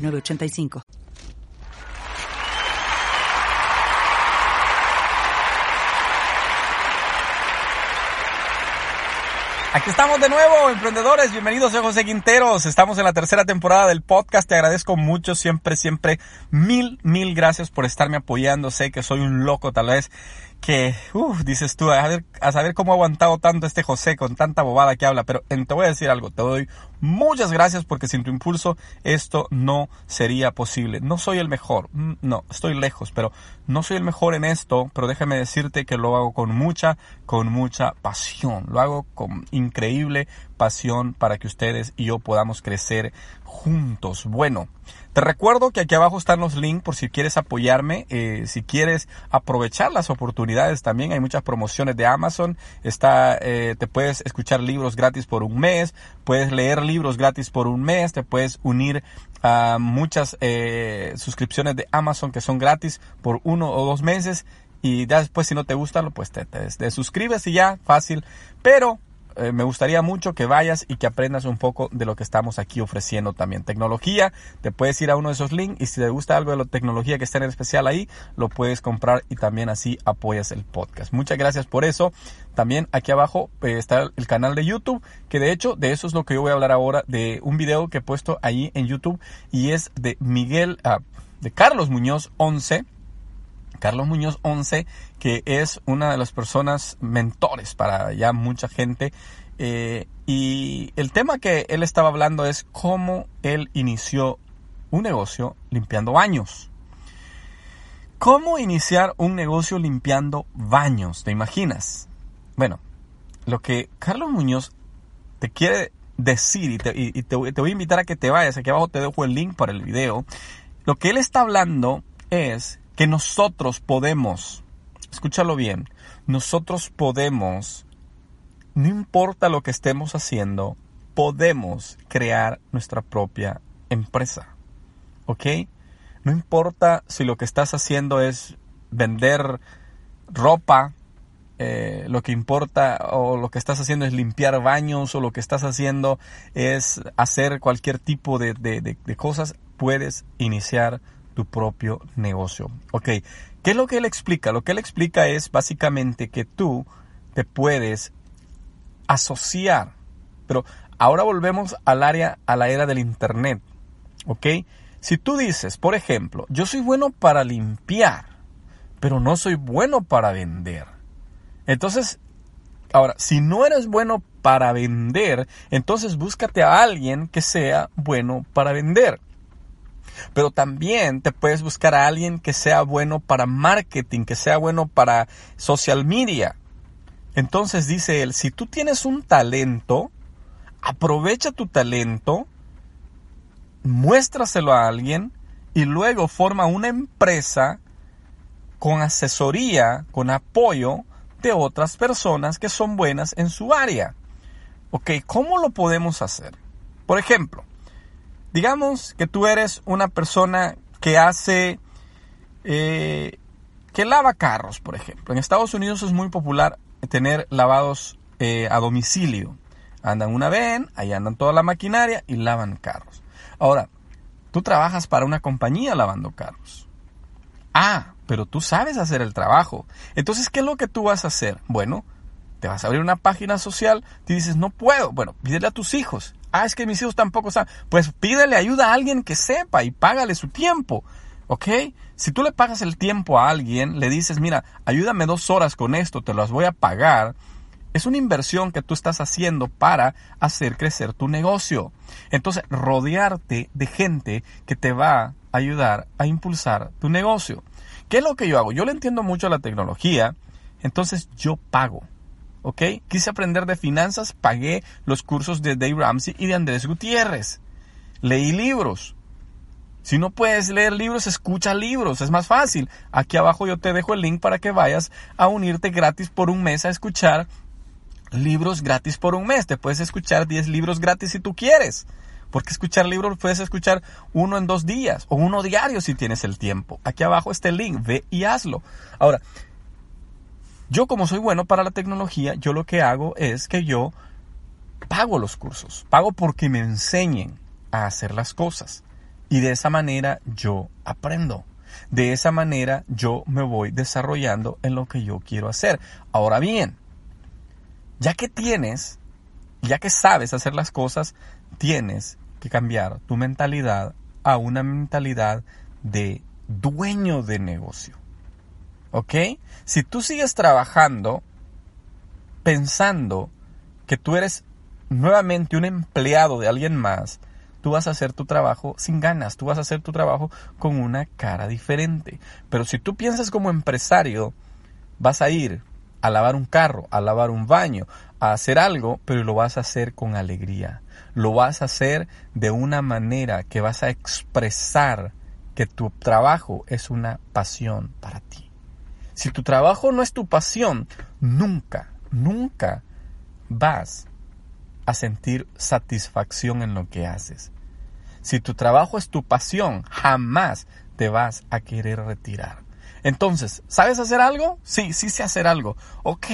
985. Aquí estamos de nuevo, emprendedores. Bienvenidos, soy José Quinteros. Estamos en la tercera temporada del podcast. Te agradezco mucho, siempre, siempre. Mil, mil gracias por estarme apoyando. Sé que soy un loco, tal vez que, uff, dices tú, a, ver, a saber cómo ha aguantado tanto este José con tanta bobada que habla, pero te voy a decir algo, te doy muchas gracias porque sin tu impulso esto no sería posible. No soy el mejor, mm, no, estoy lejos, pero no soy el mejor en esto, pero déjame decirte que lo hago con mucha, con mucha pasión, lo hago con increíble pasión para que ustedes y yo podamos crecer juntos. Bueno, te recuerdo que aquí abajo están los links por si quieres apoyarme, eh, si quieres aprovechar las oportunidades también. Hay muchas promociones de Amazon. Está, eh, te puedes escuchar libros gratis por un mes, puedes leer libros gratis por un mes, te puedes unir a muchas eh, suscripciones de Amazon que son gratis por uno o dos meses. Y después si no te gusta, pues te, te suscribes y ya, fácil. Pero eh, me gustaría mucho que vayas y que aprendas un poco de lo que estamos aquí ofreciendo también. Tecnología, te puedes ir a uno de esos links y si te gusta algo de la tecnología que está en especial ahí, lo puedes comprar y también así apoyas el podcast. Muchas gracias por eso. También aquí abajo eh, está el canal de YouTube, que de hecho de eso es lo que yo voy a hablar ahora, de un video que he puesto ahí en YouTube y es de Miguel, ah, de Carlos Muñoz 11 Carlos Muñoz 11, que es una de las personas mentores para ya mucha gente. Eh, y el tema que él estaba hablando es cómo él inició un negocio limpiando baños. ¿Cómo iniciar un negocio limpiando baños? ¿Te imaginas? Bueno, lo que Carlos Muñoz te quiere decir y te, te voy a invitar a que te vayas, aquí abajo te dejo el link para el video. Lo que él está hablando es que nosotros podemos, escúchalo bien, nosotros podemos, no importa lo que estemos haciendo, podemos crear nuestra propia empresa. ¿Ok? No importa si lo que estás haciendo es vender ropa, eh, lo que importa o lo que estás haciendo es limpiar baños o lo que estás haciendo es hacer cualquier tipo de, de cosas, puedes iniciar tu propio negocio. Ok, ¿qué es lo que él explica? Lo que él explica es básicamente que tú te puedes asociar, pero ahora volvemos al área, a la era del Internet. Ok, si tú dices, por ejemplo, yo soy bueno para limpiar, pero no soy bueno para vender. Entonces, ahora, si no eres bueno para vender, entonces búscate a alguien que sea bueno para vender. Pero también te puedes buscar a alguien que sea bueno para marketing, que sea bueno para social media. Entonces dice él, si tú tienes un talento, aprovecha tu talento, muéstraselo a alguien y luego forma una empresa con asesoría, con apoyo de otras personas que son buenas en su área. Ok, ¿cómo lo podemos hacer? Por ejemplo, digamos que tú eres una persona que hace, eh, que lava carros, por ejemplo. En Estados Unidos es muy popular tener lavados eh, a domicilio. Andan una ven, ahí andan toda la maquinaria y lavan carros. Ahora, tú trabajas para una compañía lavando carros. Ah, pero tú sabes hacer el trabajo. Entonces, ¿qué es lo que tú vas a hacer? Bueno, te vas a abrir una página social, te dices, no puedo. Bueno, pídele a tus hijos. Ah, es que mis hijos tampoco saben. Pues pídele ayuda a alguien que sepa y págale su tiempo. ¿Ok? Si tú le pagas el tiempo a alguien, le dices, mira, ayúdame dos horas con esto, te las voy a pagar. Es una inversión que tú estás haciendo para hacer crecer tu negocio. Entonces, rodearte de gente que te va a ayudar a impulsar tu negocio. ¿Qué es lo que yo hago? Yo le entiendo mucho a la tecnología, entonces yo pago. ¿Ok? Quise aprender de finanzas, pagué los cursos de Dave Ramsey y de Andrés Gutiérrez. Leí libros. Si no puedes leer libros, escucha libros, es más fácil. Aquí abajo yo te dejo el link para que vayas a unirte gratis por un mes a escuchar libros gratis por un mes. Te puedes escuchar 10 libros gratis si tú quieres. Porque escuchar libros puedes escuchar uno en dos días o uno diario si tienes el tiempo. Aquí abajo está el link, ve y hazlo. Ahora, yo como soy bueno para la tecnología, yo lo que hago es que yo pago los cursos, pago porque me enseñen a hacer las cosas. Y de esa manera yo aprendo. De esa manera yo me voy desarrollando en lo que yo quiero hacer. Ahora bien, ya que tienes, ya que sabes hacer las cosas, tienes que cambiar tu mentalidad a una mentalidad de dueño de negocio. ¿Ok? Si tú sigues trabajando pensando que tú eres nuevamente un empleado de alguien más, tú vas a hacer tu trabajo sin ganas, tú vas a hacer tu trabajo con una cara diferente. Pero si tú piensas como empresario, vas a ir a lavar un carro, a lavar un baño, a hacer algo, pero lo vas a hacer con alegría. Lo vas a hacer de una manera que vas a expresar que tu trabajo es una pasión para ti. Si tu trabajo no es tu pasión, nunca, nunca vas a sentir satisfacción en lo que haces. Si tu trabajo es tu pasión, jamás te vas a querer retirar. Entonces, ¿sabes hacer algo? Sí, sí sé hacer algo. Ok.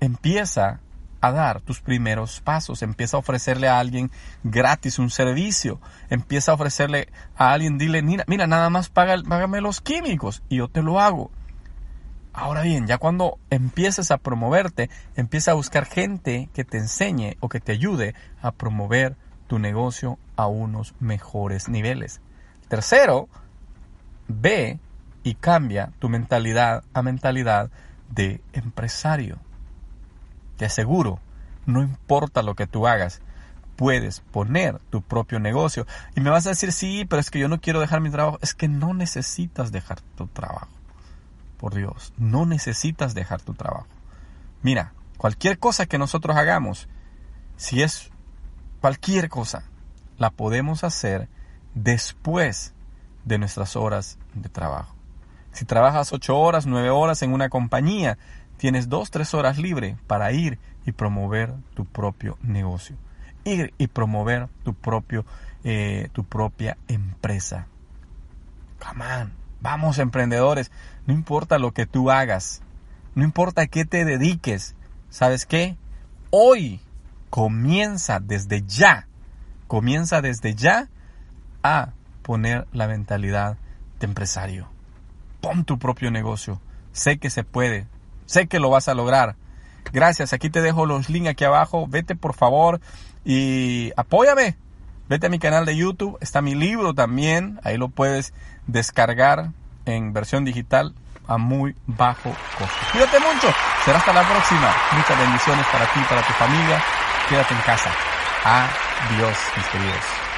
Empieza a dar tus primeros pasos. Empieza a ofrecerle a alguien gratis un servicio. Empieza a ofrecerle a alguien, dile, mira, mira nada más págame los químicos y yo te lo hago. Ahora bien, ya cuando empieces a promoverte, empieza a buscar gente que te enseñe o que te ayude a promover tu negocio a unos mejores niveles. Tercero, ve y cambia tu mentalidad a mentalidad de empresario. Te aseguro, no importa lo que tú hagas, puedes poner tu propio negocio. Y me vas a decir, sí, pero es que yo no quiero dejar mi trabajo. Es que no necesitas dejar tu trabajo. Por Dios, no necesitas dejar tu trabajo. Mira, cualquier cosa que nosotros hagamos, si es cualquier cosa, la podemos hacer después de nuestras horas de trabajo. Si trabajas ocho horas, nueve horas en una compañía, tienes dos, tres horas libre para ir y promover tu propio negocio. Ir y promover tu, propio, eh, tu propia empresa. Come on. Vamos, emprendedores, no importa lo que tú hagas, no importa qué te dediques, ¿sabes qué? Hoy comienza desde ya, comienza desde ya a poner la mentalidad de empresario. Pon tu propio negocio. Sé que se puede, sé que lo vas a lograr. Gracias, aquí te dejo los links aquí abajo. Vete por favor y apóyame. Vete a mi canal de YouTube, está mi libro también, ahí lo puedes descargar en versión digital a muy bajo costo. Cuídate mucho, será hasta la próxima. Muchas bendiciones para ti, para tu familia. Quédate en casa. Adiós, mis queridos.